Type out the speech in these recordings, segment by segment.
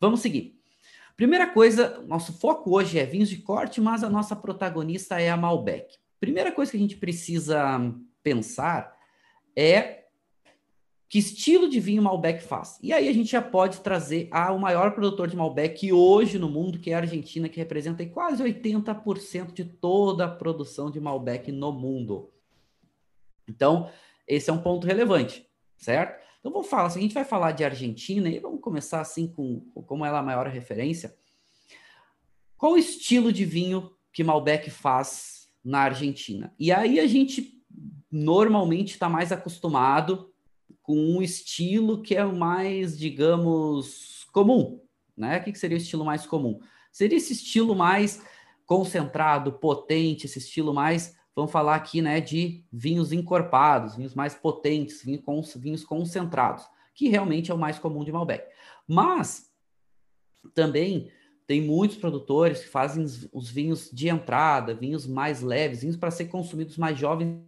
vamos seguir. Primeira coisa, nosso foco hoje é vinhos de corte, mas a nossa protagonista é a Malbec. Primeira coisa que a gente precisa pensar é que estilo de vinho Malbec faz. E aí a gente já pode trazer o maior produtor de Malbec hoje no mundo, que é a Argentina, que representa quase 80% de toda a produção de Malbec no mundo. Então, esse é um ponto relevante, certo? Então vamos falar, a gente vai falar de Argentina, e vamos começar assim com como ela é a maior referência. Qual o estilo de vinho que Malbec faz na Argentina? E aí a gente normalmente está mais acostumado com um estilo que é o mais, digamos, comum. Né? O que seria o estilo mais comum? Seria esse estilo mais concentrado, potente, esse estilo mais, vamos falar aqui, né, de vinhos encorpados, vinhos mais potentes, vinhos, concentrados, que realmente é o mais comum de Malbec. Mas também tem muitos produtores que fazem os vinhos de entrada, vinhos mais leves, vinhos para ser consumidos mais jovens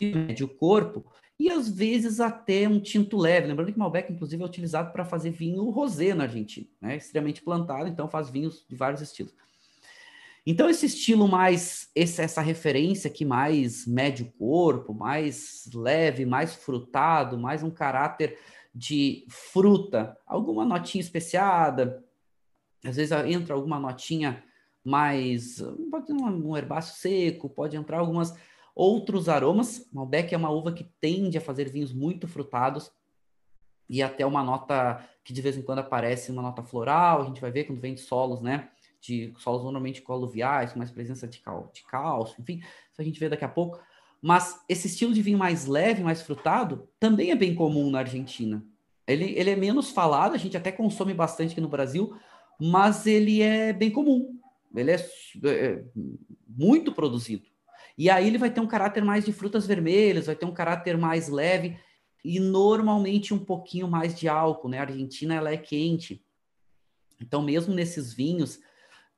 médio corpo e às vezes até um tinto leve. Lembrando que Malbec, inclusive, é utilizado para fazer vinho rosé na Argentina, né? extremamente plantado, então faz vinhos de vários estilos. Então, esse estilo mais, esse, essa referência aqui mais médio corpo, mais leve, mais frutado, mais um caráter de fruta, alguma notinha especiada, às vezes entra alguma notinha mais, pode um, um herbáceo seco, pode entrar algumas Outros aromas, Malbec é uma uva que tende a fazer vinhos muito frutados e até uma nota que de vez em quando aparece, uma nota floral, a gente vai ver quando vem de solos, né? De solos normalmente coluviais, com mais presença de, cal, de cálcio, enfim, isso a gente vê daqui a pouco. Mas esse estilo de vinho mais leve, mais frutado, também é bem comum na Argentina. Ele, ele é menos falado, a gente até consome bastante aqui no Brasil, mas ele é bem comum. Ele é, é muito produzido. E aí ele vai ter um caráter mais de frutas vermelhas, vai ter um caráter mais leve e normalmente um pouquinho mais de álcool, né? A Argentina ela é quente. Então, mesmo nesses vinhos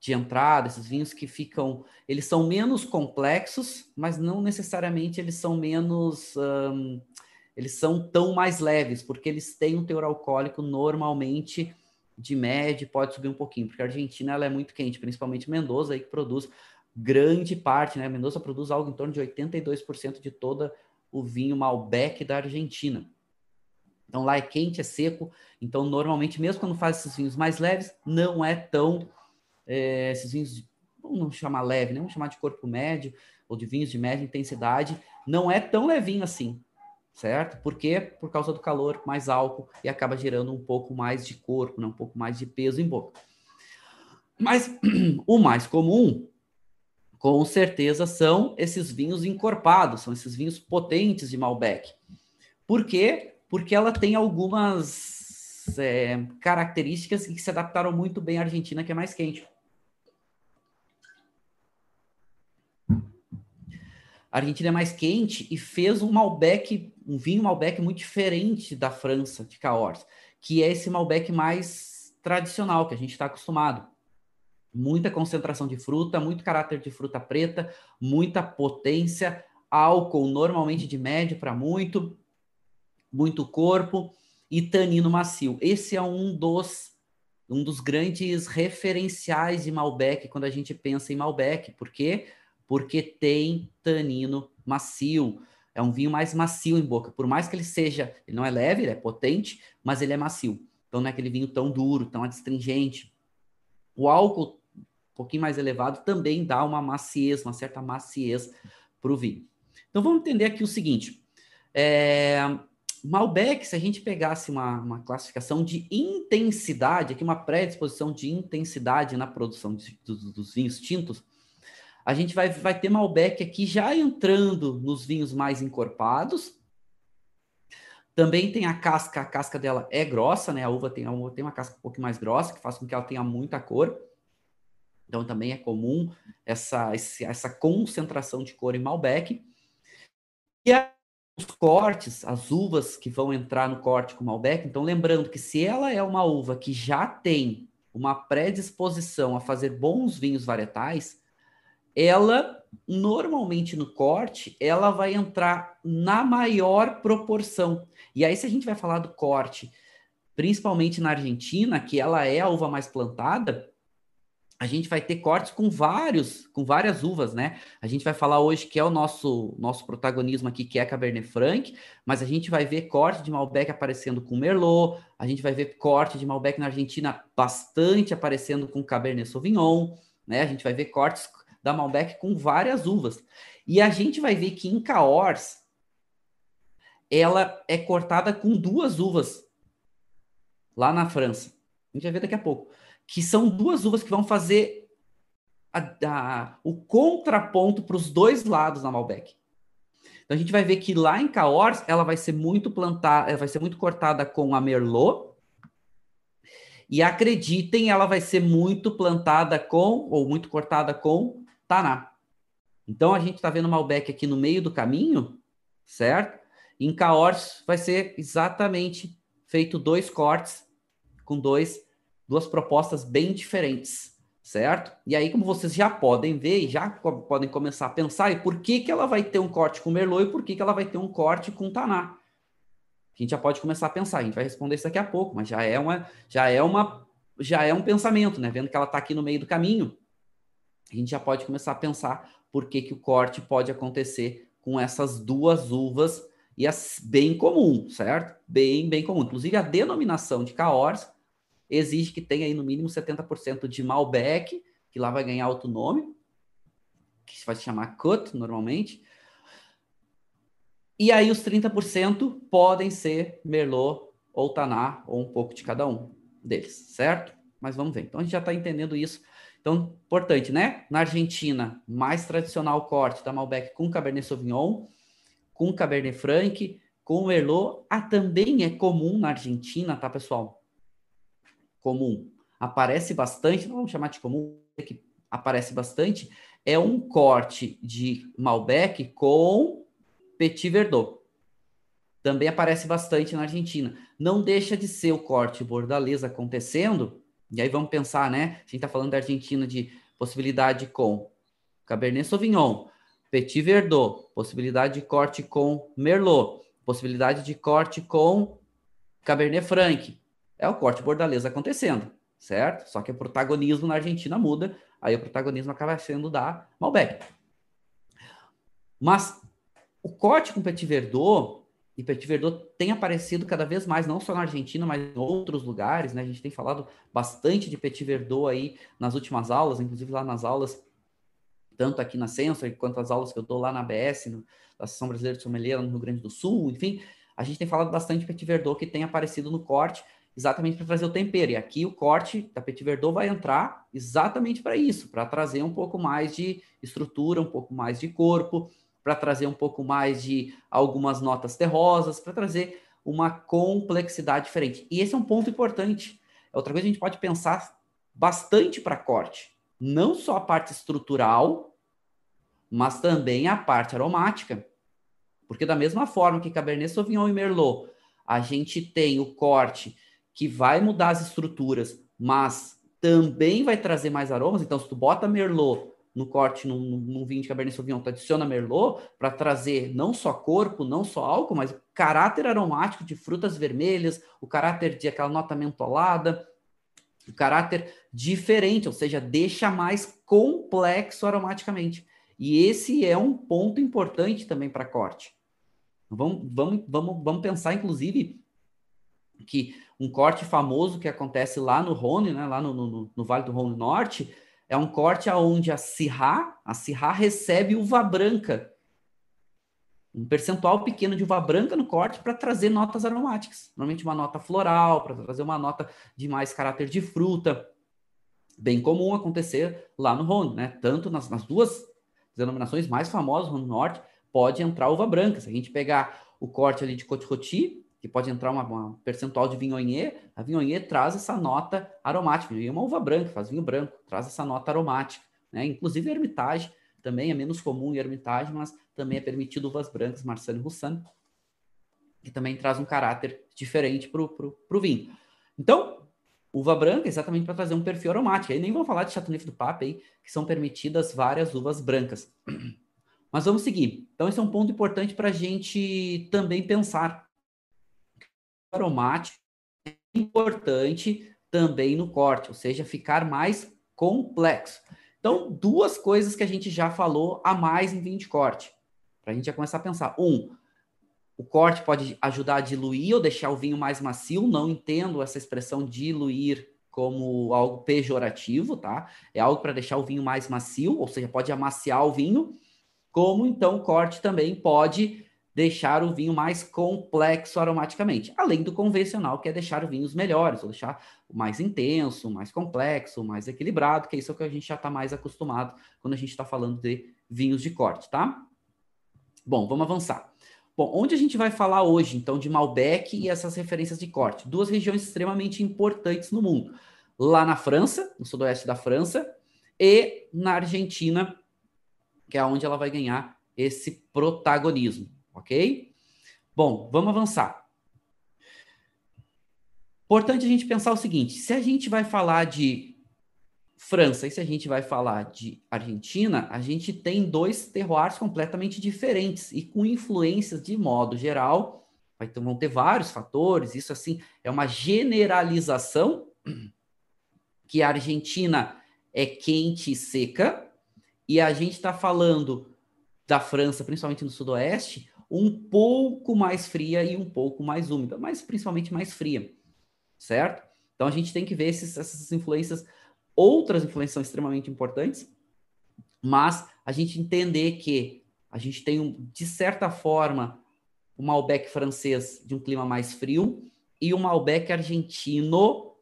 de entrada, esses vinhos que ficam, eles são menos complexos, mas não necessariamente eles são menos, eles são tão mais leves, porque eles têm um teor alcoólico normalmente de médio, pode subir um pouquinho, porque a Argentina ela é muito quente, principalmente Mendoza aí que produz grande parte, né? Mendoza produz algo em torno de 82% de toda o vinho Malbec da Argentina. Então lá é quente, é seco. Então normalmente, mesmo quando faz esses vinhos mais leves, não é tão é, esses vinhos, vamos não chamar leve, né? vamos chamar de corpo médio ou de vinhos de média intensidade, não é tão levinho assim, certo? Por quê? Por causa do calor, mais álcool e acaba gerando um pouco mais de corpo, né? um pouco mais de peso em boca. Mas o mais comum com certeza são esses vinhos encorpados, são esses vinhos potentes de Malbec. Por quê? Porque ela tem algumas é, características que se adaptaram muito bem à Argentina, que é mais quente. A Argentina é mais quente e fez um Malbec, um vinho Malbec muito diferente da França, de Cahors, que é esse Malbec mais tradicional que a gente está acostumado muita concentração de fruta, muito caráter de fruta preta, muita potência, álcool normalmente de médio para muito, muito corpo e tanino macio. Esse é um dos um dos grandes referenciais de Malbec quando a gente pensa em Malbec. Por quê? Porque tem tanino macio. É um vinho mais macio em boca. Por mais que ele seja, ele não é leve, ele é potente, mas ele é macio. Então não é aquele vinho tão duro, tão adstringente. O álcool pouquinho mais elevado, também dá uma maciez, uma certa maciez para o vinho. Então vamos entender aqui o seguinte: é, Malbec, se a gente pegasse uma, uma classificação de intensidade, aqui uma predisposição de intensidade na produção de, dos vinhos tintos, a gente vai, vai ter Malbec aqui já entrando nos vinhos mais encorpados. Também tem a casca, a casca dela é grossa, né? A uva tem, a uva tem uma casca um pouco mais grossa, que faz com que ela tenha muita cor. Então também é comum essa, essa concentração de cor em Malbec. E os cortes, as uvas que vão entrar no corte com Malbec, então lembrando que se ela é uma uva que já tem uma predisposição a fazer bons vinhos varietais, ela normalmente no corte, ela vai entrar na maior proporção. E aí, se a gente vai falar do corte, principalmente na Argentina, que ela é a uva mais plantada, a gente vai ter cortes com vários, com várias uvas, né? A gente vai falar hoje que é o nosso nosso protagonismo aqui, que é Cabernet Franc, mas a gente vai ver corte de Malbec aparecendo com Merlot, a gente vai ver corte de Malbec na Argentina bastante aparecendo com Cabernet Sauvignon, né? A gente vai ver cortes da Malbec com várias uvas. E a gente vai ver que em Cahors ela é cortada com duas uvas lá na França. A gente vai ver daqui a pouco que são duas uvas que vão fazer a, a, o contraponto para os dois lados na Malbec. Então a gente vai ver que lá em Cahors ela vai ser muito plantada, vai ser muito cortada com a Merlot. E acreditem, ela vai ser muito plantada com ou muito cortada com Taná. Então a gente está vendo Malbec aqui no meio do caminho, certo? Em Cahors vai ser exatamente feito dois cortes com dois duas propostas bem diferentes, certo? E aí, como vocês já podem ver e já podem começar a pensar, e por que, que ela vai ter um corte com Merlot e por que, que ela vai ter um corte com Taná? A gente já pode começar a pensar, a gente vai responder isso daqui a pouco, mas já é uma, já é uma, já é um pensamento, né? Vendo que ela está aqui no meio do caminho, a gente já pode começar a pensar por que, que o corte pode acontecer com essas duas uvas e as bem comum, certo? Bem, bem comum. Inclusive a denominação de Cahors exige que tenha aí no mínimo 70% de Malbec, que lá vai ganhar outro nome, que vai se chamar Cut normalmente. E aí os 30% podem ser Merlot ou Taná, ou um pouco de cada um deles, certo? Mas vamos ver. Então a gente já está entendendo isso. Então, importante, né? Na Argentina, mais tradicional corte da Malbec com Cabernet Sauvignon, com Cabernet Franc, com Merlot. Ah, também é comum na Argentina, tá, pessoal? comum aparece bastante, não vamos chamar de comum, é que aparece bastante, é um corte de Malbec com Petit Verdot. Também aparece bastante na Argentina. Não deixa de ser o corte bordalês acontecendo, e aí vamos pensar, né? A gente está falando da Argentina de possibilidade com Cabernet Sauvignon, Petit Verdot, possibilidade de corte com Merlot, possibilidade de corte com Cabernet Franc, é o corte bordalês acontecendo, certo? Só que o protagonismo na Argentina muda, aí o protagonismo acaba sendo da Malbec. Mas o corte com Petit Verdot e Petit Verdot tem aparecido cada vez mais, não só na Argentina, mas em outros lugares, né? A gente tem falado bastante de Petit Verdot aí nas últimas aulas, inclusive lá nas aulas, tanto aqui na Sensor, quanto as aulas que eu dou lá na ABS, no, na Associação Brasileira de Sommelier, no Rio Grande do Sul, enfim, a gente tem falado bastante de Petit Verdot que tem aparecido no corte, exatamente para trazer o tempero. E aqui o corte da Petit Verdot vai entrar exatamente para isso, para trazer um pouco mais de estrutura, um pouco mais de corpo, para trazer um pouco mais de algumas notas terrosas, para trazer uma complexidade diferente. E esse é um ponto importante. É outra coisa que a gente pode pensar bastante para corte. Não só a parte estrutural, mas também a parte aromática. Porque da mesma forma que Cabernet Sauvignon e Merlot, a gente tem o corte que vai mudar as estruturas, mas também vai trazer mais aromas. Então, se tu bota Merlot no corte, num, num vinho de Cabernet Sauvignon, tu adiciona Merlot para trazer não só corpo, não só álcool, mas o caráter aromático de frutas vermelhas, o caráter de aquela nota mentolada, o caráter diferente, ou seja, deixa mais complexo aromaticamente. E esse é um ponto importante também para corte. Vamos, vamos, vamos, vamos pensar, inclusive, que um corte famoso que acontece lá no Rhône, né, lá no, no, no Vale do Rhône Norte, é um corte aonde a Syrah, a Syrah recebe uva branca, um percentual pequeno de uva branca no corte para trazer notas aromáticas, normalmente uma nota floral, para trazer uma nota de mais caráter de fruta, bem comum acontecer lá no Rhône, né? Tanto nas, nas duas denominações mais famosas, no Norte, pode entrar uva branca. Se a gente pegar o corte ali de Côte-Rôti, que pode entrar uma, percentual de Viognier, a Viognier traz essa nota aromática. E uma uva branca, faz vinho branco, traz essa nota aromática. Né? Inclusive Hermitage também é menos comum em Hermitage, mas também é permitido uvas brancas, Marsanne e Roussanne, que também traz um caráter diferente para o vinho. Então, uva branca, exatamente para trazer um perfil aromático. Aí nem vamos falar de Chateauneuf do Pape aí, que são permitidas várias uvas brancas. Mas vamos seguir. Então, esse é um ponto importante para a gente também pensar. Aromático é importante também no corte, ou seja, ficar mais complexo. Então, duas coisas que a gente já falou a mais em vinho de corte. Para a gente já começar a pensar. Um, o corte pode ajudar a diluir ou deixar o vinho mais macio. Não entendo essa expressão diluir como algo pejorativo, tá? É algo para deixar o vinho mais macio, ou seja, pode amaciar o vinho. Como então o corte também pode deixar o vinho mais complexo aromaticamente, além do convencional, que é deixar vinhos melhores, ou deixar o mais intenso, mais complexo, mais equilibrado, que é isso que a gente já está mais acostumado quando a gente está falando de vinhos de corte, tá? Bom, vamos avançar. Bom, onde a gente vai falar hoje, então, de Malbec e essas referências de corte? Duas regiões extremamente importantes no mundo. Lá na França, no sudoeste da França, e na Argentina, que é onde ela vai ganhar esse protagonismo ok? Bom, vamos avançar. Importante a gente pensar o seguinte: se a gente vai falar de França e se a gente vai falar de Argentina, a gente tem dois terroirs completamente diferentes e com influências de modo geral. Então vão ter vários fatores, isso assim é uma generalização que a Argentina é quente e seca, e a gente está falando da França, principalmente no sudoeste, um pouco mais fria e um pouco mais úmida, mas principalmente mais fria, certo? Então a gente tem que ver esses, essas influências, outras influências são extremamente importantes, mas a gente entender que a gente tem, um, de certa forma, o Malbec francês de um clima mais frio e o Malbec argentino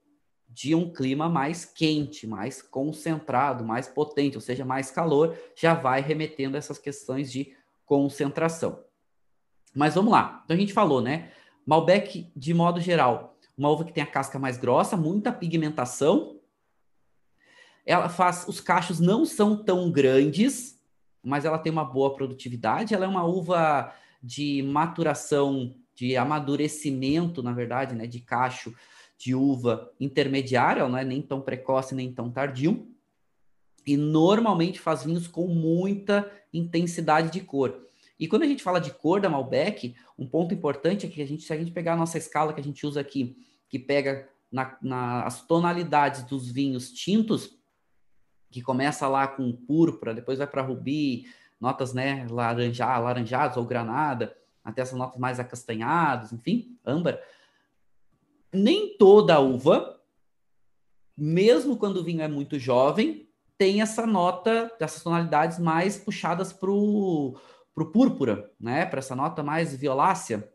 de um clima mais quente, mais concentrado, mais potente, ou seja, mais calor, já vai remetendo a essas questões de concentração. Mas vamos lá. Então a gente falou, né? Malbec, de modo geral, uma uva que tem a casca mais grossa, muita pigmentação. Ela faz. Os cachos não são tão grandes, mas ela tem uma boa produtividade. Ela é uma uva de maturação, de amadurecimento, na verdade, né? De cacho de uva intermediária, ela não é nem tão precoce nem tão tardio. E normalmente faz vinhos com muita intensidade de cor. E quando a gente fala de cor da Malbec, um ponto importante é que a gente, se a gente pegar a nossa escala que a gente usa aqui, que pega na, na, as tonalidades dos vinhos tintos, que começa lá com púrpura, depois vai para rubi, notas né, laranja, laranjadas ou granada, até essas notas mais acastanhadas, enfim, âmbar. Nem toda uva, mesmo quando o vinho é muito jovem, tem essa nota, dessas tonalidades mais puxadas para o para o púrpura, né, para essa nota mais violácea,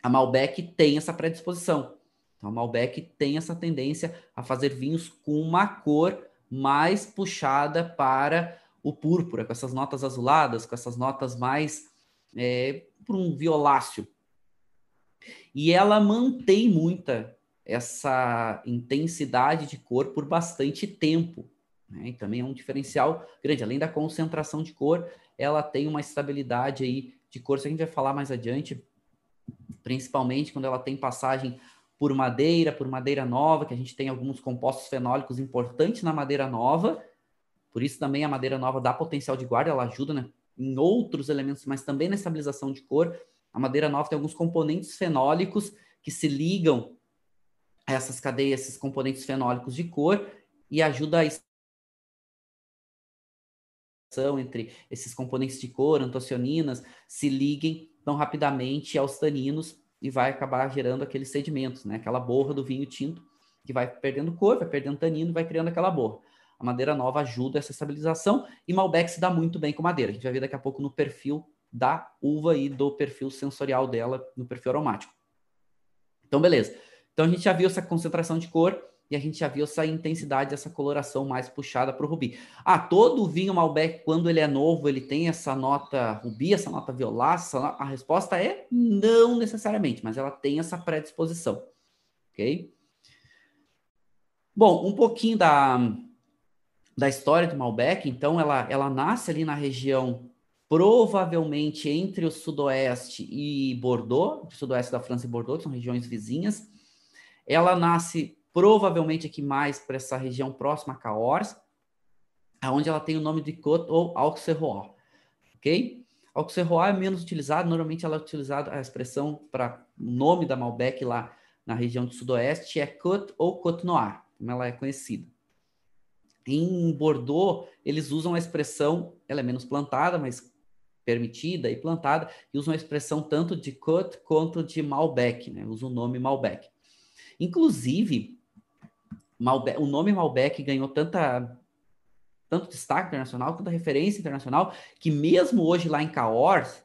a Malbec tem essa predisposição. Então, a Malbec tem essa tendência a fazer vinhos com uma cor mais puxada para o púrpura, com essas notas azuladas, com essas notas mais é, para um violáceo. E ela mantém muita essa intensidade de cor por bastante tempo. Né? E também é um diferencial grande. Além da concentração de cor, ela tem uma estabilidade aí de cor, isso a gente vai falar mais adiante, principalmente quando ela tem passagem por madeira, por madeira nova, que a gente tem alguns compostos fenólicos importantes na madeira nova, por isso também a madeira nova dá potencial de guarda, ela ajuda né, em outros elementos, mas também na estabilização de cor. A madeira nova tem alguns componentes fenólicos que se ligam a essas cadeias, esses componentes fenólicos de cor, e ajuda a entre esses componentes de cor, antocianinas, se liguem tão rapidamente aos taninos e vai acabar gerando aqueles sedimentos, né? Aquela borra do vinho tinto que vai perdendo cor, vai perdendo tanino e vai criando aquela borra. A madeira nova ajuda essa estabilização e Malbec se dá muito bem com madeira. A gente vai ver daqui a pouco no perfil da uva e do perfil sensorial dela, no perfil aromático. Então, beleza. Então, a gente já viu essa concentração de cor e a gente já viu essa intensidade, essa coloração mais puxada para o rubi. Ah, todo vinho Malbec, quando ele é novo, ele tem essa nota rubi, essa nota violácea? A resposta é não necessariamente, mas ela tem essa predisposição, ok? Bom, um pouquinho da, da história do Malbec, então ela, ela nasce ali na região provavelmente entre o sudoeste e Bordeaux, sudoeste da França e Bordeaux, são regiões vizinhas. Ela nasce provavelmente aqui mais para essa região próxima a Cahors, aonde ela tem o nome de Côte ou Auxerrois, ok? Auxerrois é menos utilizado, normalmente ela é utilizada, a expressão para o nome da Malbec lá na região do sudoeste é Côte ou Côte Noir, como ela é conhecida. Em Bordeaux, eles usam a expressão, ela é menos plantada, mas permitida e plantada, e usam a expressão tanto de Côte quanto de Malbec, né? Usam o nome Malbec. Inclusive, Malbec, o nome Malbec ganhou tanta tanto destaque internacional quanto referência internacional, que mesmo hoje lá em Cahors,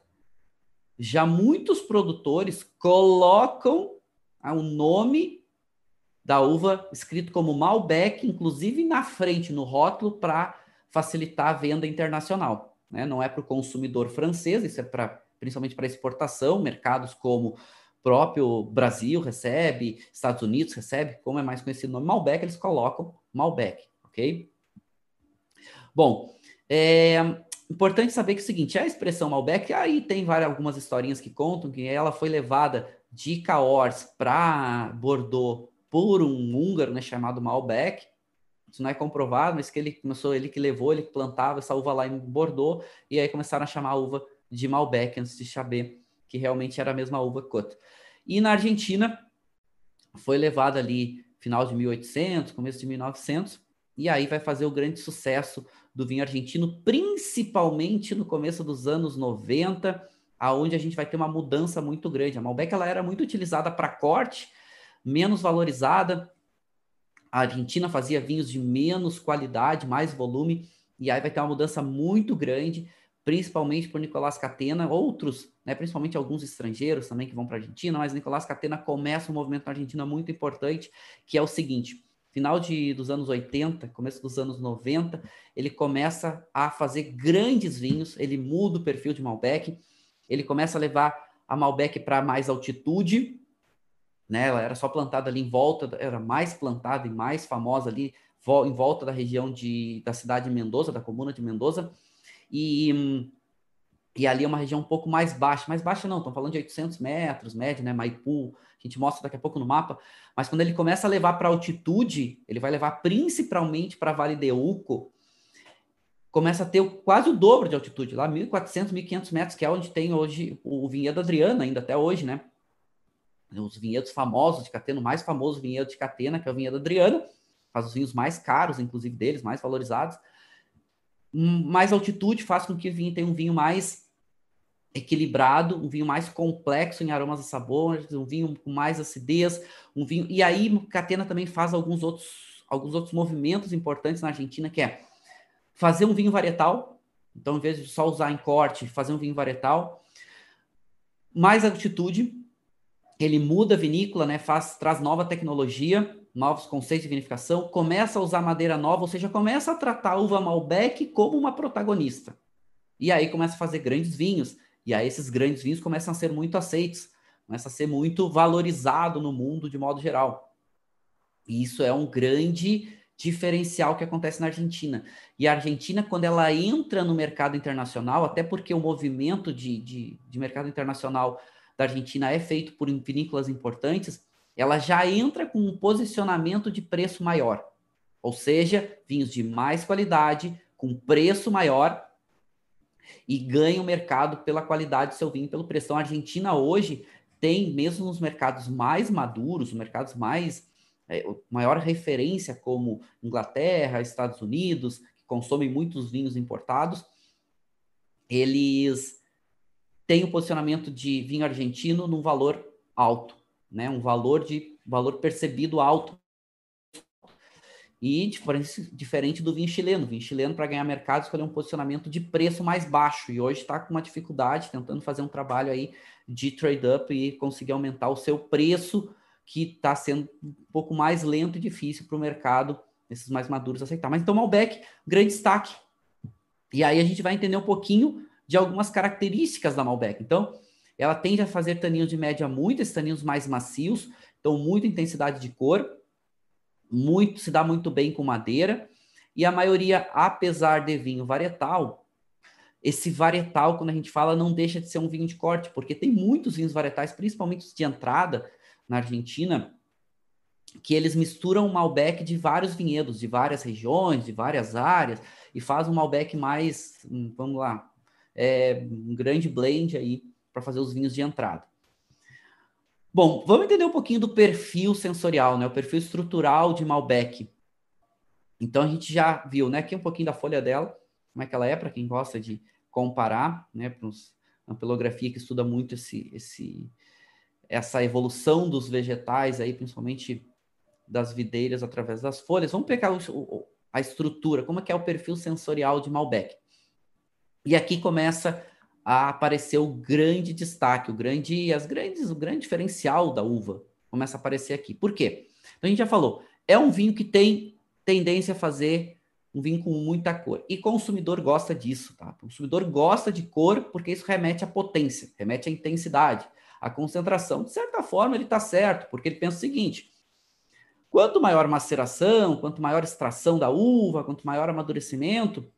já muitos produtores colocam ah, o nome da uva escrito como Malbec, inclusive na frente, no rótulo, para facilitar a venda internacional. Né? Não é para o consumidor francês, isso é pra, principalmente para exportação, mercados como próprio Brasil recebe, Estados Unidos recebe, como é mais conhecido o nome Malbec, eles colocam Malbec, ok? Bom, é importante saber que é o seguinte, a expressão Malbec, aí tem várias, algumas historinhas que contam que ela foi levada de Cahors para Bordeaux por um húngaro, né, chamado Malbec. Isso não é comprovado, mas que ele começou, ele que levou, ele plantava essa uva lá em Bordeaux, e aí começaram a chamar a uva de Malbec antes de saber que realmente era a mesma uva Côte. E na Argentina foi levada ali final de 1800, começo de 1900, e aí vai fazer o grande sucesso do vinho argentino, principalmente no começo dos anos 90, aonde a gente vai ter uma mudança muito grande. A Malbec ela era muito utilizada para corte, menos valorizada. A Argentina fazia vinhos de menos qualidade, mais volume, e aí vai ter uma mudança muito grande principalmente por Nicolás Catena, outros, né, principalmente alguns estrangeiros também que vão para a Argentina, mas Nicolás Catena começa um movimento na Argentina muito importante, que é o seguinte, final de, dos anos 80, começo dos anos 90, ele começa a fazer grandes vinhos, ele muda o perfil de Malbec, ele começa a levar a Malbec para mais altitude, né, ela era só plantada ali em volta, era mais plantada e mais famosa ali em volta da região de, da cidade de Mendoza, da comuna de Mendoza, e, e ali é uma região um pouco mais baixa. Mais baixa não, estão falando de 800 metros, média, né? Maipu, a gente mostra daqui a pouco no mapa. Mas quando ele começa a levar para altitude, ele vai levar principalmente para Vale de Uco, começa a ter quase o dobro de altitude, lá 1.400, 1.500 metros, que é onde tem hoje o vinhedo Adriana, ainda até hoje, né? Os vinhedos famosos de Catena, o mais famoso vinhedo de Catena, que é o vinhedo Adriana, faz os vinhos mais caros, inclusive deles, mais valorizados mais altitude faz com que o vinho tenha um vinho mais equilibrado, um vinho mais complexo em aromas e sabores, um vinho com mais acidez, um vinho. E aí Catena também faz alguns outros alguns outros movimentos importantes na Argentina, que é fazer um vinho varietal. Então, em vez de só usar em corte, fazer um vinho varietal, mais altitude, ele muda a vinícola, né? Faz, traz nova tecnologia, novos conceitos de vinificação, começa a usar madeira nova, ou seja, começa a tratar a uva Malbec como uma protagonista. E aí começa a fazer grandes vinhos, e aí esses grandes vinhos começam a ser muito aceitos, começa a ser muito valorizado no mundo de modo geral. E isso é um grande diferencial que acontece na Argentina. E a Argentina, quando ela entra no mercado internacional, até porque o movimento de, de, de mercado internacional da Argentina é feito por vinícolas importantes, ela já entra com um posicionamento de preço maior. Ou seja, vinhos de mais qualidade, com preço maior e ganha o mercado pela qualidade do seu vinho, pelo preço. Então, a Argentina hoje tem, mesmo nos mercados mais maduros, os mercados mais é, maior referência como Inglaterra, Estados Unidos, que consomem muitos vinhos importados, eles têm o posicionamento de vinho argentino num valor alto né? Um valor de valor percebido alto. E diferente, diferente do vinho chileno. O vinho chileno, para ganhar mercado, escolheu um posicionamento de preço mais baixo. E hoje está com uma dificuldade, tentando fazer um trabalho aí de trade-up e conseguir aumentar o seu preço, que está sendo um pouco mais lento e difícil para o mercado, esses mais maduros, aceitar. Mas então, Malbec, grande destaque. E aí a gente vai entender um pouquinho de algumas características da Malbec. Então, ela tende a fazer taninos de média muito, esses taninos mais macios, então muita intensidade de cor, muito se dá muito bem com madeira, e a maioria, apesar de vinho varietal, esse varietal, quando a gente fala, não deixa de ser um vinho de corte, porque tem muitos vinhos varietais, principalmente de entrada na Argentina, que eles misturam Malbec de vários vinhedos, de várias regiões, de várias áreas, e faz um Malbec mais, hum, vamos lá, é, um grande blend aí para fazer os vinhos de entrada. Bom, vamos entender um pouquinho do perfil sensorial, né? O perfil estrutural de Malbec. Então a gente já viu, né? Aqui um pouquinho da folha dela, como é que ela é para quem gosta de comparar, né? Para uma pelografia que estuda muito esse, esse, essa evolução dos vegetais aí, principalmente das videiras através das folhas. Vamos pegar o, a estrutura, como é que é o perfil sensorial de Malbec. E aqui começa aparecer o grande destaque, o grande, as grandes, o grande diferencial da uva começa a aparecer aqui. Por quê? Então a gente já falou, é um vinho que tem tendência a fazer um vinho com muita cor. E consumidor gosta disso, tá? O consumidor gosta de cor porque isso remete à potência, remete à intensidade, à concentração. De certa forma, ele está certo, porque ele pensa o seguinte: quanto maior maceração, quanto maior extração da uva, quanto maior amadurecimento,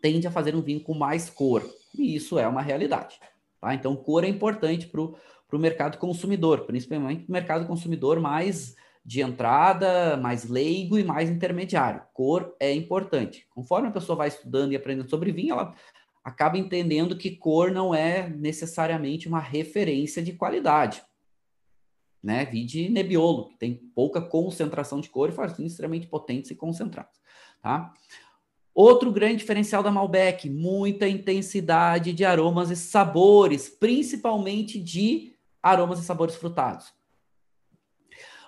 tende a fazer um vinho com mais cor. E isso é uma realidade. Tá? Então, cor é importante para o mercado consumidor, principalmente o mercado consumidor mais de entrada, mais leigo e mais intermediário. Cor é importante. Conforme a pessoa vai estudando e aprendendo sobre vinho, ela acaba entendendo que cor não é necessariamente uma referência de qualidade. Né? Vide Nebbiolo, que tem pouca concentração de cor e faz vinhos extremamente potentes e concentrados. Tá? Outro grande diferencial da Malbec, muita intensidade de aromas e sabores, principalmente de aromas e sabores frutados.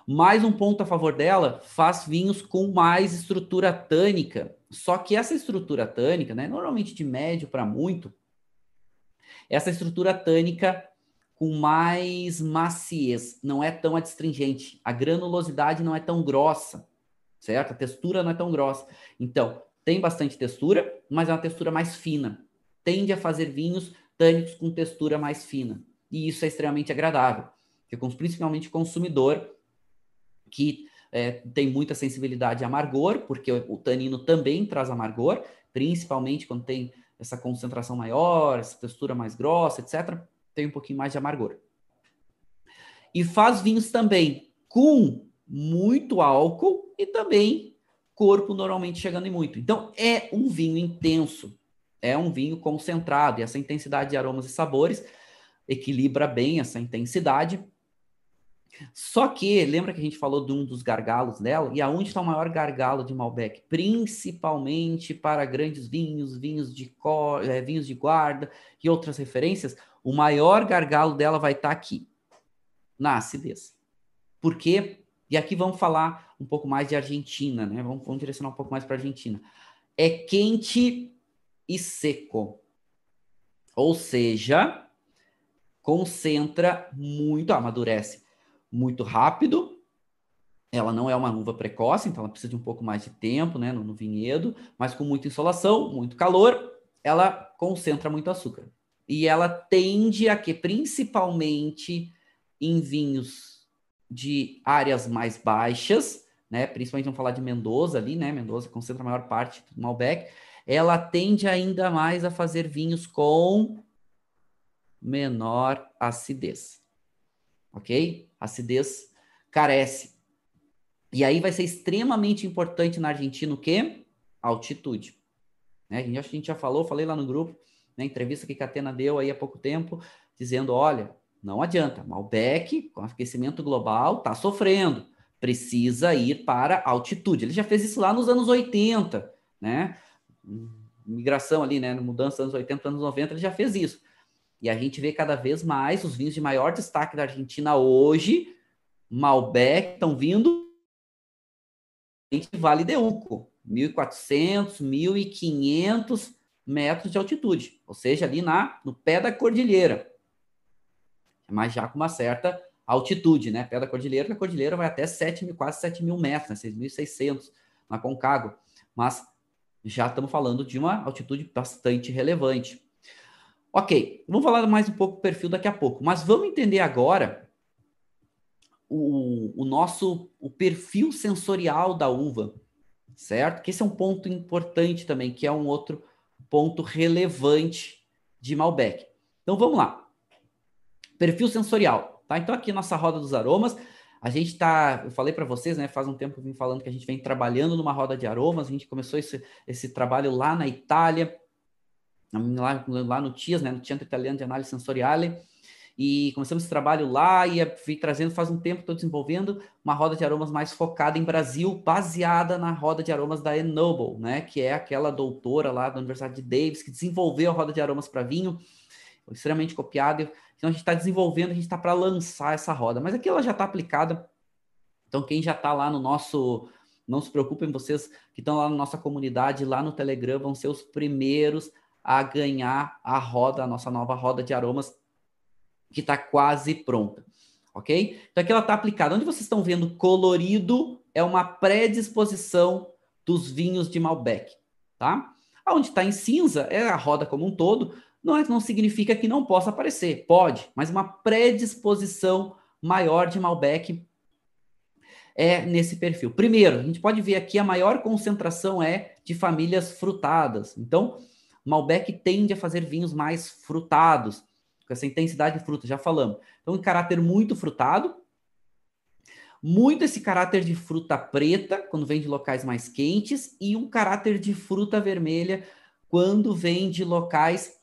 Mais um ponto a favor dela, faz vinhos com mais estrutura tânica. Só que essa estrutura tânica, né, normalmente de médio para muito, essa estrutura tânica com mais maciez, não é tão adstringente. A granulosidade não é tão grossa, certo? A textura não é tão grossa. Então, tem bastante textura, mas é uma textura mais fina. Tende a fazer vinhos tânicos com textura mais fina. E isso é extremamente agradável. Porque, principalmente o consumidor que é, tem muita sensibilidade a amargor, porque o, o tanino também traz amargor, principalmente quando tem essa concentração maior, essa textura mais grossa, etc., tem um pouquinho mais de amargor. E faz vinhos também com muito álcool e também corpo normalmente chegando em muito. Então, é um vinho intenso, é um vinho concentrado, e essa intensidade de aromas e sabores equilibra bem essa intensidade. Só que, lembra que a gente falou de um dos gargalos dela? E aonde está o maior gargalo de Malbec? Principalmente para grandes vinhos, vinhos de, cor, é, vinhos de guarda e outras referências, o maior gargalo dela vai estar tá aqui, na acidez. Por quê? E aqui vamos falar um pouco mais de Argentina, né? Vamos, vamos direcionar um pouco mais para Argentina. É quente e seco. Ou seja, concentra muito, amadurece muito rápido. Ela não é uma uva precoce, então ela precisa de um pouco mais de tempo né, no, no vinhedo, mas com muita insolação, muito calor, ela concentra muito açúcar. E ela tende a que, principalmente em vinhos de áreas mais baixas, né? Principalmente vamos falar de Mendoza ali, né? Mendoza concentra a maior parte do Malbec. Ela tende ainda mais a fazer vinhos com menor acidez. Ok? Acidez carece. E aí vai ser extremamente importante na Argentina o quê? Altitude. Né? A gente, a gente já falou, falei lá no grupo, na né? entrevista que a Catena deu aí há pouco tempo, dizendo, olha, não adianta. Malbec, com aquecimento global, está sofrendo. Precisa ir para altitude. Ele já fez isso lá nos anos 80, né? Migração ali, né? Mudança anos 80 anos 90, ele já fez isso. E a gente vê cada vez mais os vinhos de maior destaque da Argentina hoje, Malbec, estão vindo Vale de Uco, 1.400, 1.500 metros de altitude, ou seja, ali na, no pé da cordilheira mas já com uma certa altitude, né? Pé da cordilheira, a cordilheira vai até 7 mil, quase 7 mil metros, né? 6.600 na Concagua, mas já estamos falando de uma altitude bastante relevante. Ok, vamos falar mais um pouco do perfil daqui a pouco, mas vamos entender agora o, o nosso o perfil sensorial da uva, certo? Que esse é um ponto importante também, que é um outro ponto relevante de Malbec. Então vamos lá. Perfil sensorial, tá? Então aqui nossa roda dos aromas, A gente está, eu falei para vocês, né? Faz um tempo que eu vim falando que a gente vem trabalhando numa roda de aromas. A gente começou esse, esse trabalho lá na Itália, lá, lá no TIAS, né? No Centro Italiano de Análise Sensoriale. E começamos esse trabalho lá e fui trazendo faz um tempo, estou desenvolvendo uma roda de aromas mais focada em Brasil, baseada na roda de aromas da Enoble, né? Que é aquela doutora lá da Universidade de Davis que desenvolveu a roda de aromas para vinho, extremamente copiada. Então a gente está desenvolvendo, a gente está para lançar essa roda, mas aqui ela já está aplicada. Então quem já está lá no nosso, não se preocupem, vocês que estão lá na nossa comunidade, lá no Telegram, vão ser os primeiros a ganhar a roda, a nossa nova roda de aromas que está quase pronta, ok? Então aqui ela está aplicada. Onde vocês estão vendo colorido é uma predisposição dos vinhos de Malbec, tá? Onde está em cinza é a roda como um todo. Não, não significa que não possa aparecer, pode, mas uma predisposição maior de Malbec é nesse perfil. Primeiro, a gente pode ver aqui a maior concentração é de famílias frutadas. Então, Malbec tende a fazer vinhos mais frutados com essa intensidade de fruta, já falamos. Então, um caráter muito frutado, muito esse caráter de fruta preta, quando vem de locais mais quentes, e um caráter de fruta vermelha, quando vem de locais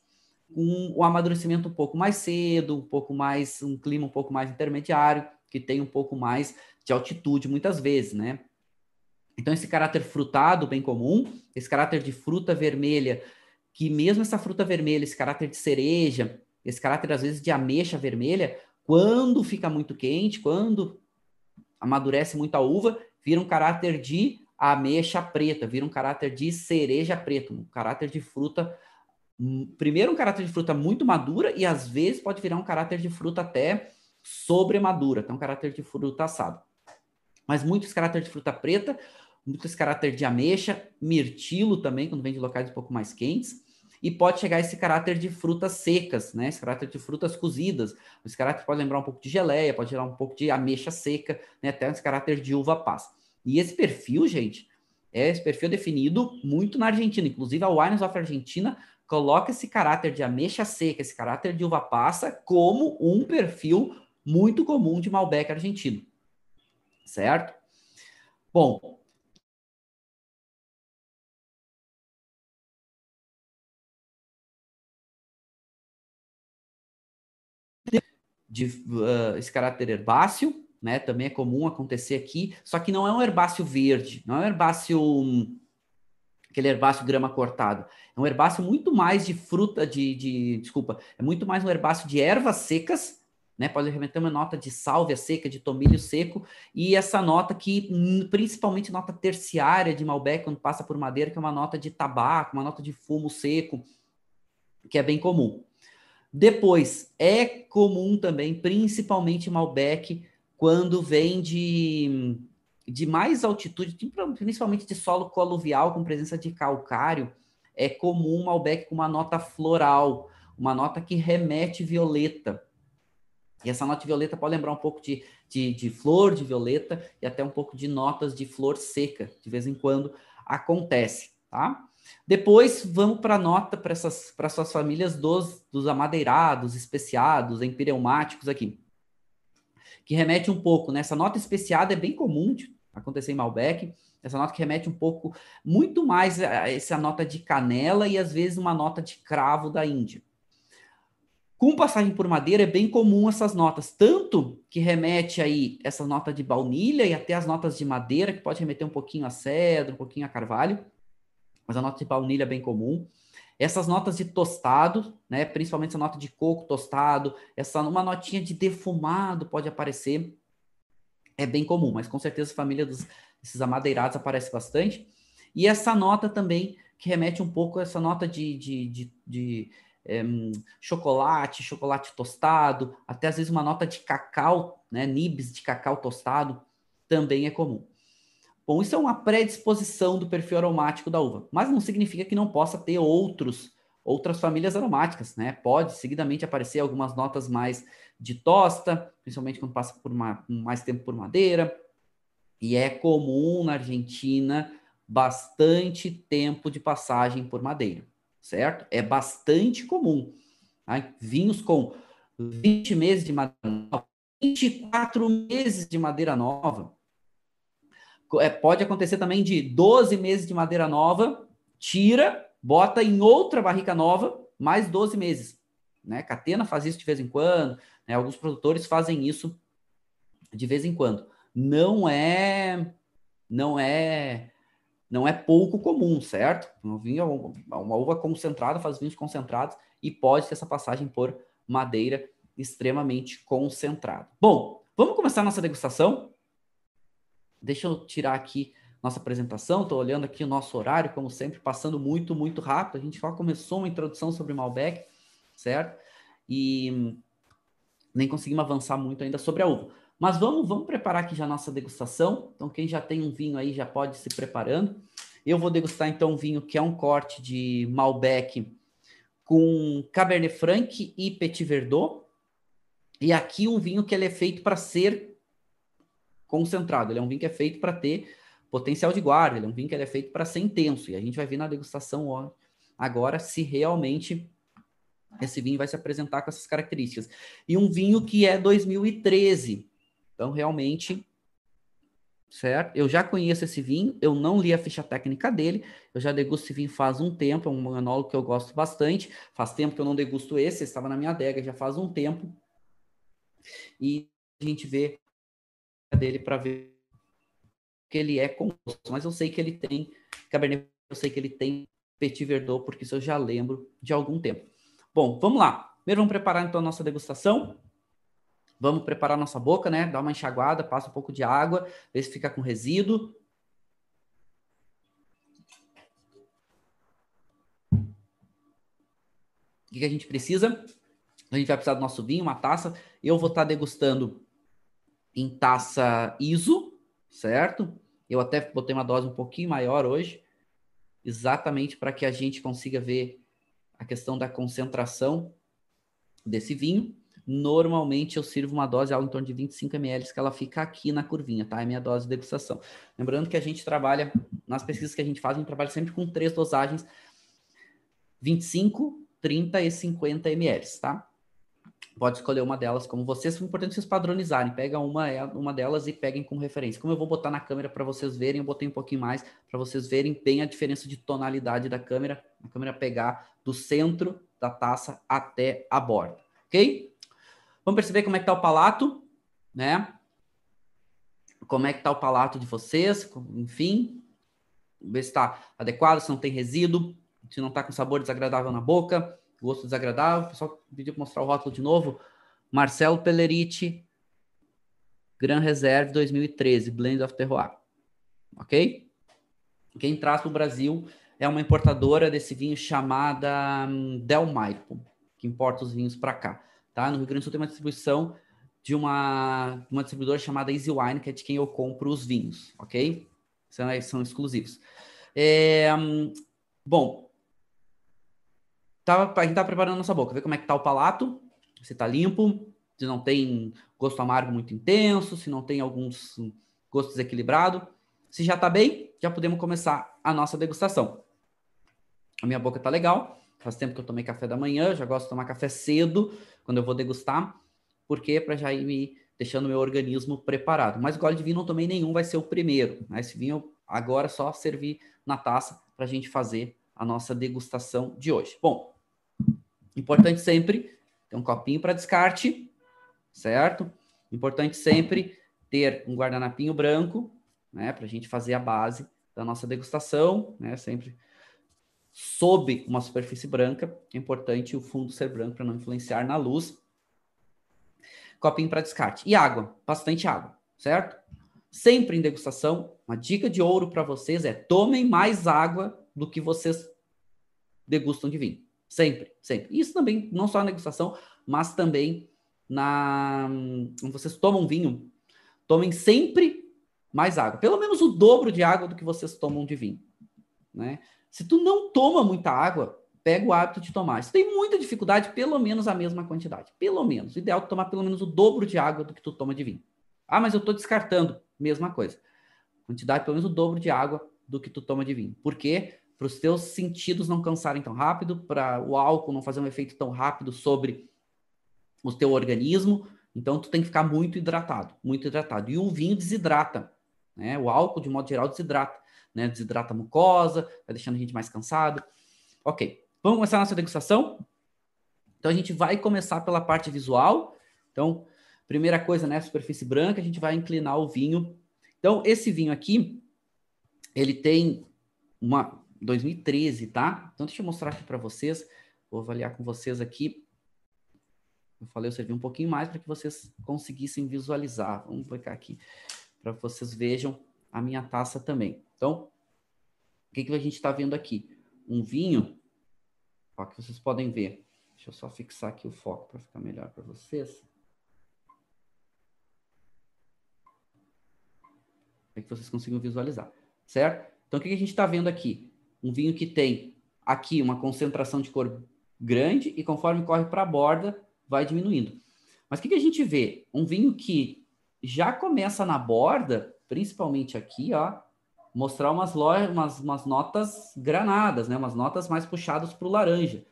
com o amadurecimento um pouco mais cedo, um pouco mais, um clima um pouco mais intermediário, que tem um pouco mais de altitude, muitas vezes, né? Então, esse caráter frutado, bem comum, esse caráter de fruta vermelha, que mesmo essa fruta vermelha, esse caráter de cereja, esse caráter, às vezes, de ameixa vermelha, quando fica muito quente, quando amadurece muito a uva, vira um caráter de ameixa preta, vira um caráter de cereja preta, um caráter de fruta. Primeiro, um caráter de fruta muito madura, e às vezes pode virar um caráter de fruta até sobremadura, então um caráter de fruta assado. Mas muito esse caráter de fruta preta, muito esse caráter de ameixa, mirtilo também, quando vem de locais um pouco mais quentes e pode chegar esse caráter de frutas secas, né? Esse caráter de frutas cozidas. Esse caráter pode lembrar um pouco de geleia, pode gerar um pouco de ameixa seca, né? Até esse caráter de uva passa. E esse perfil, gente, é esse perfil definido muito na Argentina. Inclusive, a Wines of Argentina coloca esse caráter de ameixa seca, esse caráter de uva passa, como um perfil muito comum de Malbec argentino. Certo? Bom, de uh, esse caráter herbáceo, né? Também é comum acontecer aqui, só que não é um herbáceo verde, não é um herbáceo um, aquele herbáceo grama cortado. É um herbáceo muito mais de fruta, de, de desculpa, é muito mais um herbáceo de ervas secas, né? Pode remeter uma nota de sálvia seca, de tomilho seco, e essa nota que, hum, principalmente nota terciária de Malbec, quando passa por madeira, que é uma nota de tabaco, uma nota de fumo seco, que é bem comum. Depois, é comum também, principalmente Malbec, quando vem de, de mais altitude, principalmente de solo coluvial com presença de calcário, é comum Malbec com uma nota floral, uma nota que remete violeta. E essa nota violeta pode lembrar um pouco de, de, de, flor de violeta e até um pouco de notas de flor seca, de vez em quando acontece, tá? Depois vamos para a nota para essas para suas famílias dos, dos amadeirados, especiados, empireumáticos aqui. Que remete um pouco, né? Essa nota especiada é bem comum de acontecer em Malbec. Essa nota que remete um pouco, muito mais a essa nota de canela e às vezes uma nota de cravo da Índia. Com passagem por madeira é bem comum essas notas, tanto que remete aí essa nota de baunilha e até as notas de madeira, que pode remeter um pouquinho a cedro, um pouquinho a carvalho, mas a nota de baunilha é bem comum. Essas notas de tostado, né, principalmente essa nota de coco tostado, essa uma notinha de defumado pode aparecer, é bem comum, mas com certeza a família dos, desses amadeirados aparece bastante. E essa nota também, que remete um pouco a essa nota de, de, de, de é, chocolate, chocolate tostado, até às vezes uma nota de cacau, né, nibs de cacau tostado, também é comum. Bom, isso é uma predisposição do perfil aromático da uva, mas não significa que não possa ter outros outras famílias aromáticas, né? Pode seguidamente aparecer algumas notas mais de tosta, principalmente quando passa por uma, mais tempo por madeira. E é comum na Argentina bastante tempo de passagem por madeira, certo? É bastante comum. Tá? Vinhos com 20 meses de madeira 24 meses de madeira nova. É, pode acontecer também de 12 meses de madeira nova, tira, bota em outra barrica nova, mais 12 meses. Né? Catena faz isso de vez em quando, né? alguns produtores fazem isso de vez em quando. Não é, não é, não é pouco comum, certo? Um vinho, uma uva concentrada faz vinhos concentrados e pode ter essa passagem por madeira extremamente concentrada. Bom, vamos começar nossa degustação. Deixa eu tirar aqui nossa apresentação. Estou olhando aqui o nosso horário, como sempre, passando muito, muito rápido. A gente só começou uma introdução sobre Malbec, certo? E nem conseguimos avançar muito ainda sobre a uva. Mas vamos, vamos preparar aqui já a nossa degustação. Então, quem já tem um vinho aí já pode se preparando. Eu vou degustar então um vinho que é um corte de Malbec com Cabernet Franc e Petit Verdot. E aqui um vinho que ele é feito para ser concentrado. Ele é um vinho que é feito para ter potencial de guarda. Ele é um vinho que é feito para ser intenso. E a gente vai ver na degustação ó, agora se realmente esse vinho vai se apresentar com essas características. E um vinho que é 2013. Então, realmente, certo? Eu já conheço esse vinho, eu não li a ficha técnica dele, eu já degusto esse vinho faz um tempo, é um manólogo que eu gosto bastante. Faz tempo que eu não degusto esse, estava na minha adega já faz um tempo. E a gente vê dele para ver que ele é composto, mas eu sei que ele tem Cabernet, eu sei que ele tem Petit Verdot, porque isso eu já lembro de algum tempo. Bom, vamos lá. Primeiro vamos preparar então a nossa degustação. Vamos preparar nossa boca, né? Dá uma enxaguada, passa um pouco de água, vê se fica com resíduo. O que, que a gente precisa? A gente vai precisar do nosso vinho, uma taça. Eu vou estar degustando em taça ISO, certo? Eu até botei uma dose um pouquinho maior hoje, exatamente para que a gente consiga ver a questão da concentração desse vinho. Normalmente eu sirvo uma dose algo em torno de 25 ml, que ela fica aqui na curvinha, tá? É minha dose de degustação. Lembrando que a gente trabalha, nas pesquisas que a gente faz, a gente trabalha sempre com três dosagens: 25, 30 e 50 ml, tá? Pode escolher uma delas como vocês. É importante vocês padronizarem. Pega uma, é, uma delas e peguem como referência. Como eu vou botar na câmera para vocês verem, eu botei um pouquinho mais para vocês verem bem a diferença de tonalidade da câmera. A câmera pegar do centro da taça até a borda, ok? Vamos perceber como é que tá o palato, né? Como é que tá o palato de vocês, enfim. Ver se está adequado, se não tem resíduo, se não está com sabor desagradável na boca gosto desagradável. O pessoal pediu para mostrar o rótulo de novo. Marcelo Pelleriti, Gran Reserve 2013, Blend of Terroir. Ok? Quem traz para o Brasil é uma importadora desse vinho chamada hum, Del Maipo, que importa os vinhos para cá. Tá? No Rio Grande do Sul tem uma distribuição de uma, uma distribuidora chamada Easy Wine, que é de quem eu compro os vinhos, ok? São, são exclusivos. É, hum, bom, tá, a gente tá preparando nossa boca, ver como é que tá o palato, se tá limpo, se não tem gosto amargo muito intenso, se não tem alguns gostos desequilibrado. Se já tá bem, já podemos começar a nossa degustação. A minha boca tá legal, faz tempo que eu tomei café da manhã, já gosto de tomar café cedo quando eu vou degustar, porque para já ir me deixando meu organismo preparado. Mas gole de vinho não tomei nenhum, vai ser o primeiro. Né? Esse vinho agora é só servir na taça para a gente fazer a nossa degustação de hoje. Bom, Importante sempre ter um copinho para descarte, certo? Importante sempre ter um guardanapinho branco, né, para a gente fazer a base da nossa degustação, né, sempre sob uma superfície branca. É importante o fundo ser branco para não influenciar na luz. Copinho para descarte. E água, bastante água, certo? Sempre em degustação, uma dica de ouro para vocês é tomem mais água do que vocês degustam de vinho. Sempre, sempre. Isso também, não só na degustação, mas também na. Quando vocês tomam vinho, tomem sempre mais água. Pelo menos o dobro de água do que vocês tomam de vinho. Né? Se tu não toma muita água, pega o hábito de tomar. Se tem muita dificuldade, pelo menos a mesma quantidade. Pelo menos. O ideal é tomar pelo menos o dobro de água do que tu toma de vinho. Ah, mas eu estou descartando. Mesma coisa. Quantidade, pelo menos o dobro de água do que tu toma de vinho. Por quê? Para os teus sentidos não cansarem tão rápido, para o álcool não fazer um efeito tão rápido sobre o teu organismo. Então, tu tem que ficar muito hidratado, muito hidratado. E o vinho desidrata, né? O álcool, de modo geral, desidrata, né? Desidrata a mucosa, vai deixando a gente mais cansado. Ok, vamos começar a nossa degustação? Então, a gente vai começar pela parte visual. Então, primeira coisa, né? Superfície branca, a gente vai inclinar o vinho. Então, esse vinho aqui, ele tem uma 2013, tá? Então, deixa eu mostrar aqui para vocês. Vou avaliar com vocês aqui eu falei, eu servi um pouquinho mais para que vocês conseguissem visualizar. Vamos clicar aqui para que vocês vejam a minha taça também. Então, o que, que a gente está vendo aqui? Um vinho, ó, que vocês podem ver. Deixa eu só fixar aqui o foco para ficar melhor para vocês. Para que vocês consigam visualizar, certo? Então, o que, que a gente está vendo aqui? Um vinho que tem aqui uma concentração de cor grande e conforme corre para a borda, vai diminuindo. Mas o que, que a gente vê? Um vinho que já começa na borda, principalmente aqui, ó, mostrar umas, lojas, umas, umas notas granadas, né? Umas notas mais puxadas para o laranja,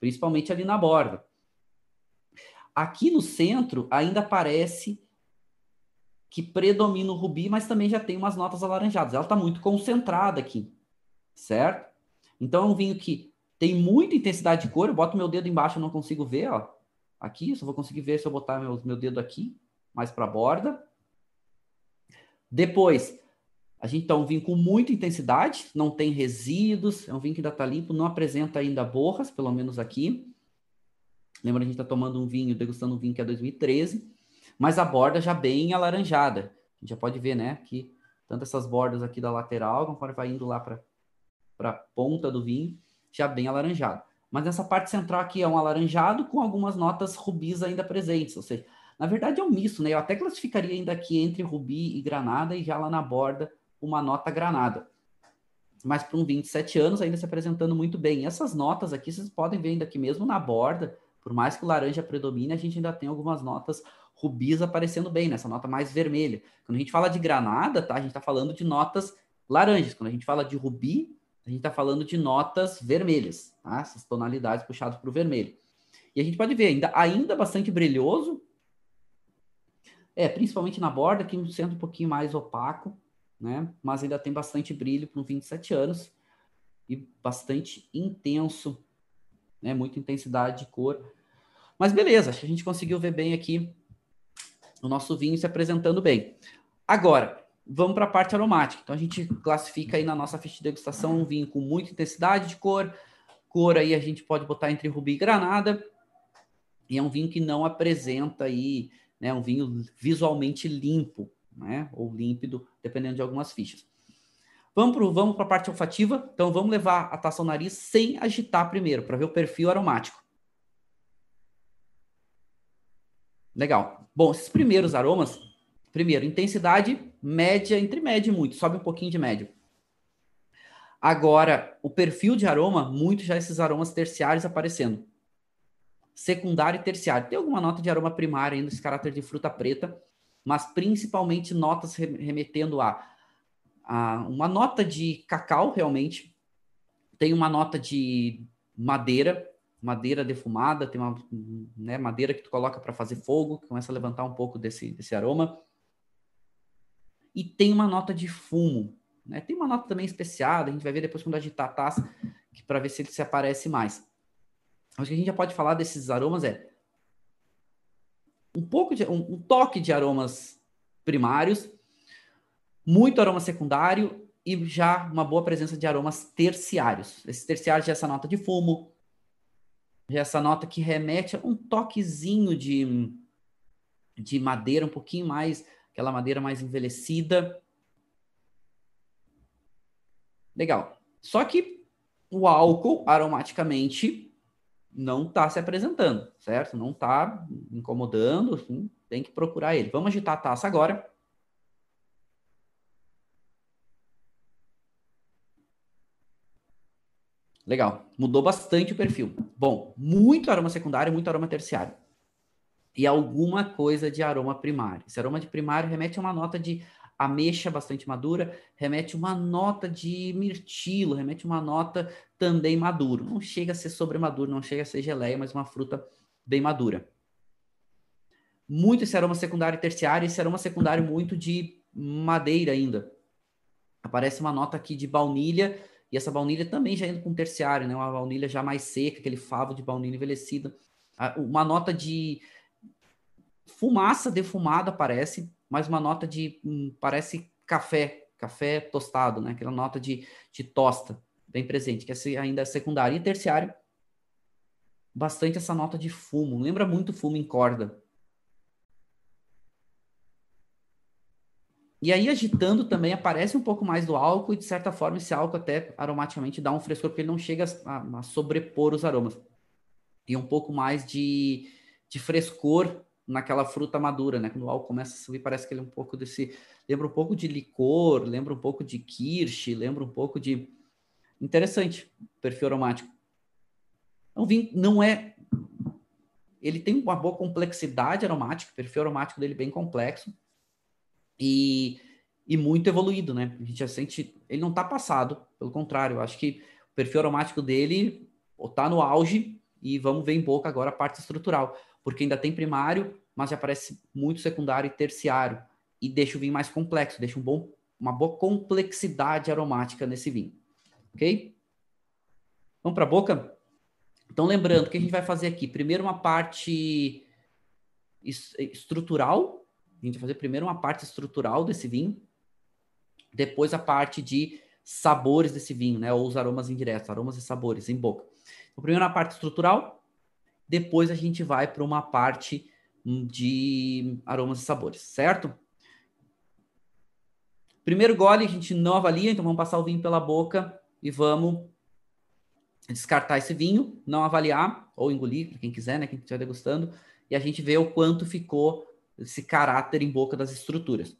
principalmente ali na borda. Aqui no centro ainda parece que predomina o rubi, mas também já tem umas notas alaranjadas. Ela está muito concentrada aqui, certo? Então é um vinho que tem muita intensidade de cor. Eu boto meu dedo embaixo, eu não consigo ver, ó. Aqui, só vou conseguir ver se eu botar meu, meu dedo aqui, mais para a borda. Depois, a gente tá um vinho com muita intensidade, não tem resíduos, é um vinho que ainda está limpo, não apresenta ainda borras, pelo menos aqui. Lembra, a gente está tomando um vinho, degustando um vinho que é 2013, mas a borda já bem alaranjada. A gente já pode ver, né, que tanto essas bordas aqui da lateral, conforme vai indo lá para a ponta do vinho, já bem alaranjado. Mas nessa parte central aqui é um alaranjado com algumas notas rubis ainda presentes. Ou seja, na verdade é um misto, né? Eu até classificaria ainda aqui entre rubi e granada e já lá na borda uma nota granada. Mas para um 27 anos ainda se apresentando muito bem. E essas notas aqui vocês podem ver ainda aqui mesmo na borda, por mais que o laranja predomine, a gente ainda tem algumas notas rubis aparecendo bem, nessa nota mais vermelha. Quando a gente fala de granada, tá? A gente está falando de notas laranjas. Quando a gente fala de rubi, a gente está falando de notas vermelhas, tá? essas tonalidades puxadas para o vermelho. E a gente pode ver ainda, ainda bastante brilhoso, é, principalmente na borda, aqui no centro um pouquinho mais opaco, né? Mas ainda tem bastante brilho para 27 anos e bastante intenso, né? Muita intensidade de cor. Mas beleza, acho que a gente conseguiu ver bem aqui o nosso vinho se apresentando bem. Agora, vamos para a parte aromática. Então a gente classifica aí na nossa ficha de degustação um vinho com muita intensidade de cor. Cor aí a gente pode botar entre rubi e granada. E é um vinho que não apresenta aí, né, um vinho visualmente limpo, né, ou límpido, dependendo de algumas fichas. Vamos para vamos a parte olfativa. Então vamos levar a taça ao nariz sem agitar primeiro, para ver o perfil aromático. Legal. Bom, esses primeiros aromas Primeiro, intensidade média, entre média e muito, sobe um pouquinho de médio. Agora, o perfil de aroma, muito já esses aromas terciários aparecendo. Secundário e terciário. Tem alguma nota de aroma primário ainda, esse caráter de fruta preta, mas principalmente notas remetendo a, a uma nota de cacau, realmente. Tem uma nota de madeira, madeira defumada, tem uma né, madeira que tu coloca para fazer fogo, que começa a levantar um pouco desse, desse aroma e tem uma nota de fumo. Né? Tem uma nota também especiada, a gente vai ver depois quando agitar a taça, para ver se ele se aparece mais. O que a gente já pode falar desses aromas é um pouco de um, um toque de aromas primários, muito aroma secundário e já uma boa presença de aromas terciários. Esses terciários já é essa nota de fumo, já é essa nota que remete a um toquezinho de, de madeira um pouquinho mais aquela madeira mais envelhecida. Legal. Só que o álcool aromaticamente não está se apresentando, certo? Não está incomodando, assim, tem que procurar ele. Vamos agitar a taça agora. Legal, mudou bastante o perfil. Bom, muito aroma secundário, muito aroma terciário e alguma coisa de aroma primário. Esse aroma de primário remete a uma nota de ameixa bastante madura, remete uma nota de mirtilo, remete uma nota também maduro. Não chega a ser sobremaduro, não chega a ser geleia, mas uma fruta bem madura. muito esse aroma secundário e terciário, esse aroma secundário muito de madeira ainda. Aparece uma nota aqui de baunilha, e essa baunilha também já indo com terciário, né? Uma baunilha já mais seca, aquele favo de baunilha envelhecida. Uma nota de fumaça defumada parece, mas uma nota de hum, parece café, café tostado, né? Aquela nota de, de tosta bem presente, que é ainda é secundário e terciário. Bastante essa nota de fumo, lembra muito fumo em corda. E aí, agitando também, aparece um pouco mais do álcool, e de certa forma, esse álcool até aromaticamente dá um frescor, porque ele não chega a, a sobrepor os aromas. E um pouco mais de, de frescor naquela fruta madura, né? Quando o álcool começa a subir, parece que ele é um pouco desse. Lembra um pouco de licor, lembra um pouco de kirsch, lembra um pouco de. Interessante, perfil aromático. O vinho não é. Ele tem uma boa complexidade aromática, perfil aromático dele é bem complexo e, e muito evoluído, né? A gente já sente. Ele não está passado, pelo contrário, eu acho que o perfil aromático dele está no auge e vamos ver em boca agora a parte estrutural, porque ainda tem primário, mas já parece muito secundário e terciário e deixa o vinho mais complexo, deixa um bom, uma boa complexidade aromática nesse vinho, ok? Vamos para a boca? Então, lembrando, o que a gente vai fazer aqui? Primeiro, uma parte estrutural, a gente vai fazer primeiro uma parte estrutural desse vinho, depois a parte de sabores desse vinho, né? Ou os aromas indiretos, aromas e sabores em boca. Então, primeiro a parte estrutural, depois a gente vai para uma parte de aromas e sabores, certo? Primeiro gole a gente não avalia, então vamos passar o vinho pela boca e vamos descartar esse vinho, não avaliar ou engolir, para quem quiser, né, quem estiver degustando, e a gente vê o quanto ficou esse caráter em boca das estruturas.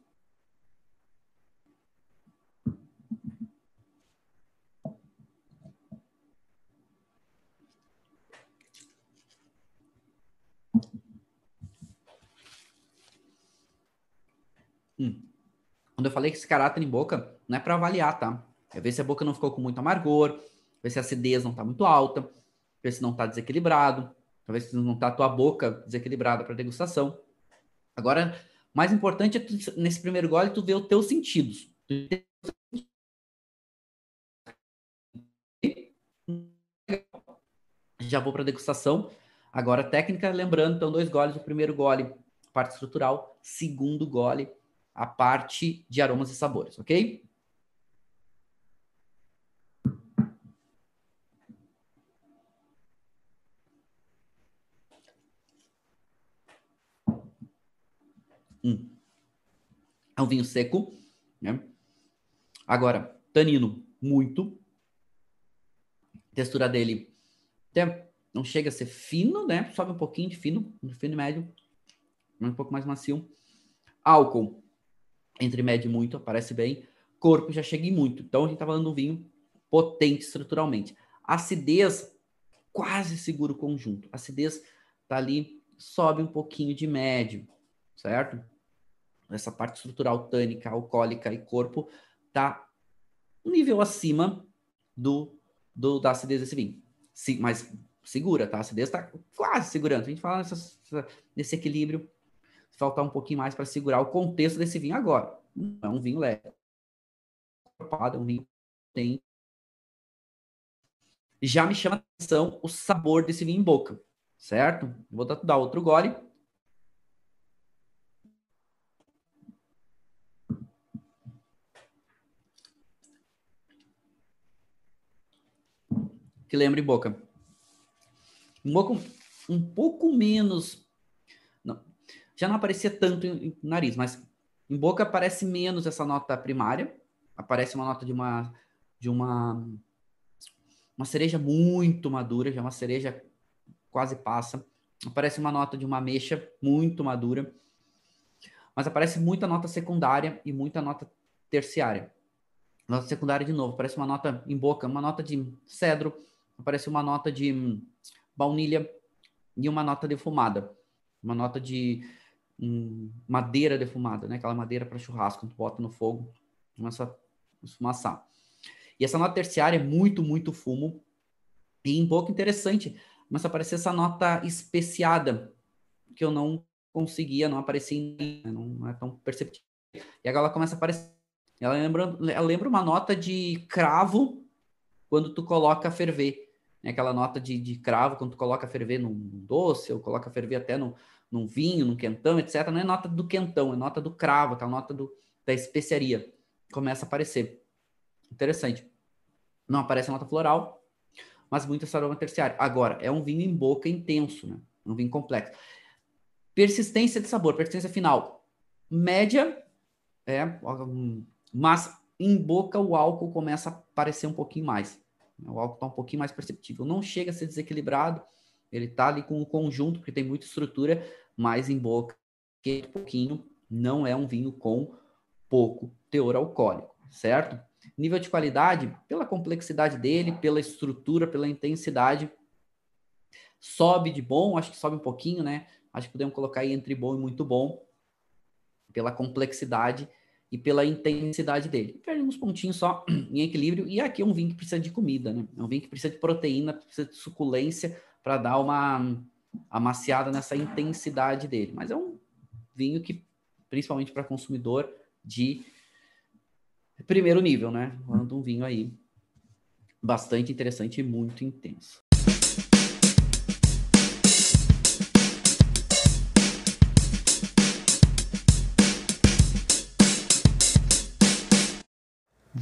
Hum. Quando eu falei que esse caráter em boca, não é para avaliar, tá? É ver se a boca não ficou com muito amargor, ver se a acidez não está muito alta, ver se não está desequilibrado, talvez se não está a tua boca desequilibrada para degustação. Agora, mais importante é tu, nesse primeiro gole tu ver os teus sentidos. Já vou para degustação. Agora, técnica, lembrando, então, dois goles. O primeiro gole, parte estrutural. Segundo gole, a parte de aromas e sabores, ok? Hum. É um vinho seco, né? Agora, tanino, muito. A textura dele até não chega a ser fino, né? Sobe um pouquinho de fino, de fino e médio, um pouco mais macio. Álcool, entre médio e muito, aparece bem. Corpo já chega em muito. Então a gente tá falando de um vinho potente estruturalmente. Acidez, quase seguro o conjunto. Acidez tá ali, sobe um pouquinho de médio certo? Essa parte estrutural tânica, alcoólica e corpo tá um nível acima do, do da acidez desse vinho. Sim, mas segura, tá? A acidez está quase segurando. A gente fala nessa, nesse equilíbrio, faltar um pouquinho mais para segurar o contexto desse vinho agora. Não é um vinho leve. É um vinho tem já me chama atenção o sabor desse vinho em boca, certo? Vou dar outro gole. que lembra em boca. Em boca um pouco menos. Já não aparecia tanto em, em nariz, mas em boca aparece menos essa nota primária. Aparece uma nota de uma de uma uma cereja muito madura, já uma cereja quase passa. Aparece uma nota de uma ameixa muito madura. Mas aparece muita nota secundária e muita nota terciária. Nota secundária de novo, parece uma nota em boca, uma nota de cedro, aparece uma nota de hum, baunilha e uma nota defumada. Uma nota de hum, madeira defumada, né? Aquela madeira para churrasco, tu bota no fogo, começa a esfumaçar. E essa nota terciária é muito, muito fumo. E em boca interessante, começa a aparecer essa nota especiada, que eu não conseguia, não aparecia, né, não é tão perceptível. E agora ela começa a aparecer. Ela lembra, ela lembra uma nota de cravo quando tu coloca ferver. Né? Aquela nota de, de cravo quando tu coloca ferver num doce, ou coloca ferver até no, num vinho, num quentão, etc. Não é nota do quentão, é nota do cravo, aquela nota do, da especiaria. Começa a aparecer. Interessante. Não aparece a nota floral, mas muito esse aroma terciário. Agora, é um vinho em boca intenso, né? Um vinho complexo. Persistência de sabor, persistência final. Média, é, mas em boca o álcool começa a aparecer um pouquinho mais. O álcool está um pouquinho mais perceptível. Não chega a ser desequilibrado, ele está ali com o conjunto, porque tem muita estrutura, mas em boca, que pouquinho, não é um vinho com pouco teor alcoólico, certo? Nível de qualidade, pela complexidade dele, pela estrutura, pela intensidade, sobe de bom, acho que sobe um pouquinho, né? Acho que podemos colocar aí entre bom e muito bom, pela complexidade e pela intensidade dele. Perde uns pontinhos só em equilíbrio, e aqui é um vinho que precisa de comida, né? É um vinho que precisa de proteína, precisa de suculência para dar uma amaciada nessa intensidade dele. Mas é um vinho que, principalmente para consumidor de primeiro nível, né? Falando um vinho aí bastante interessante e muito intenso.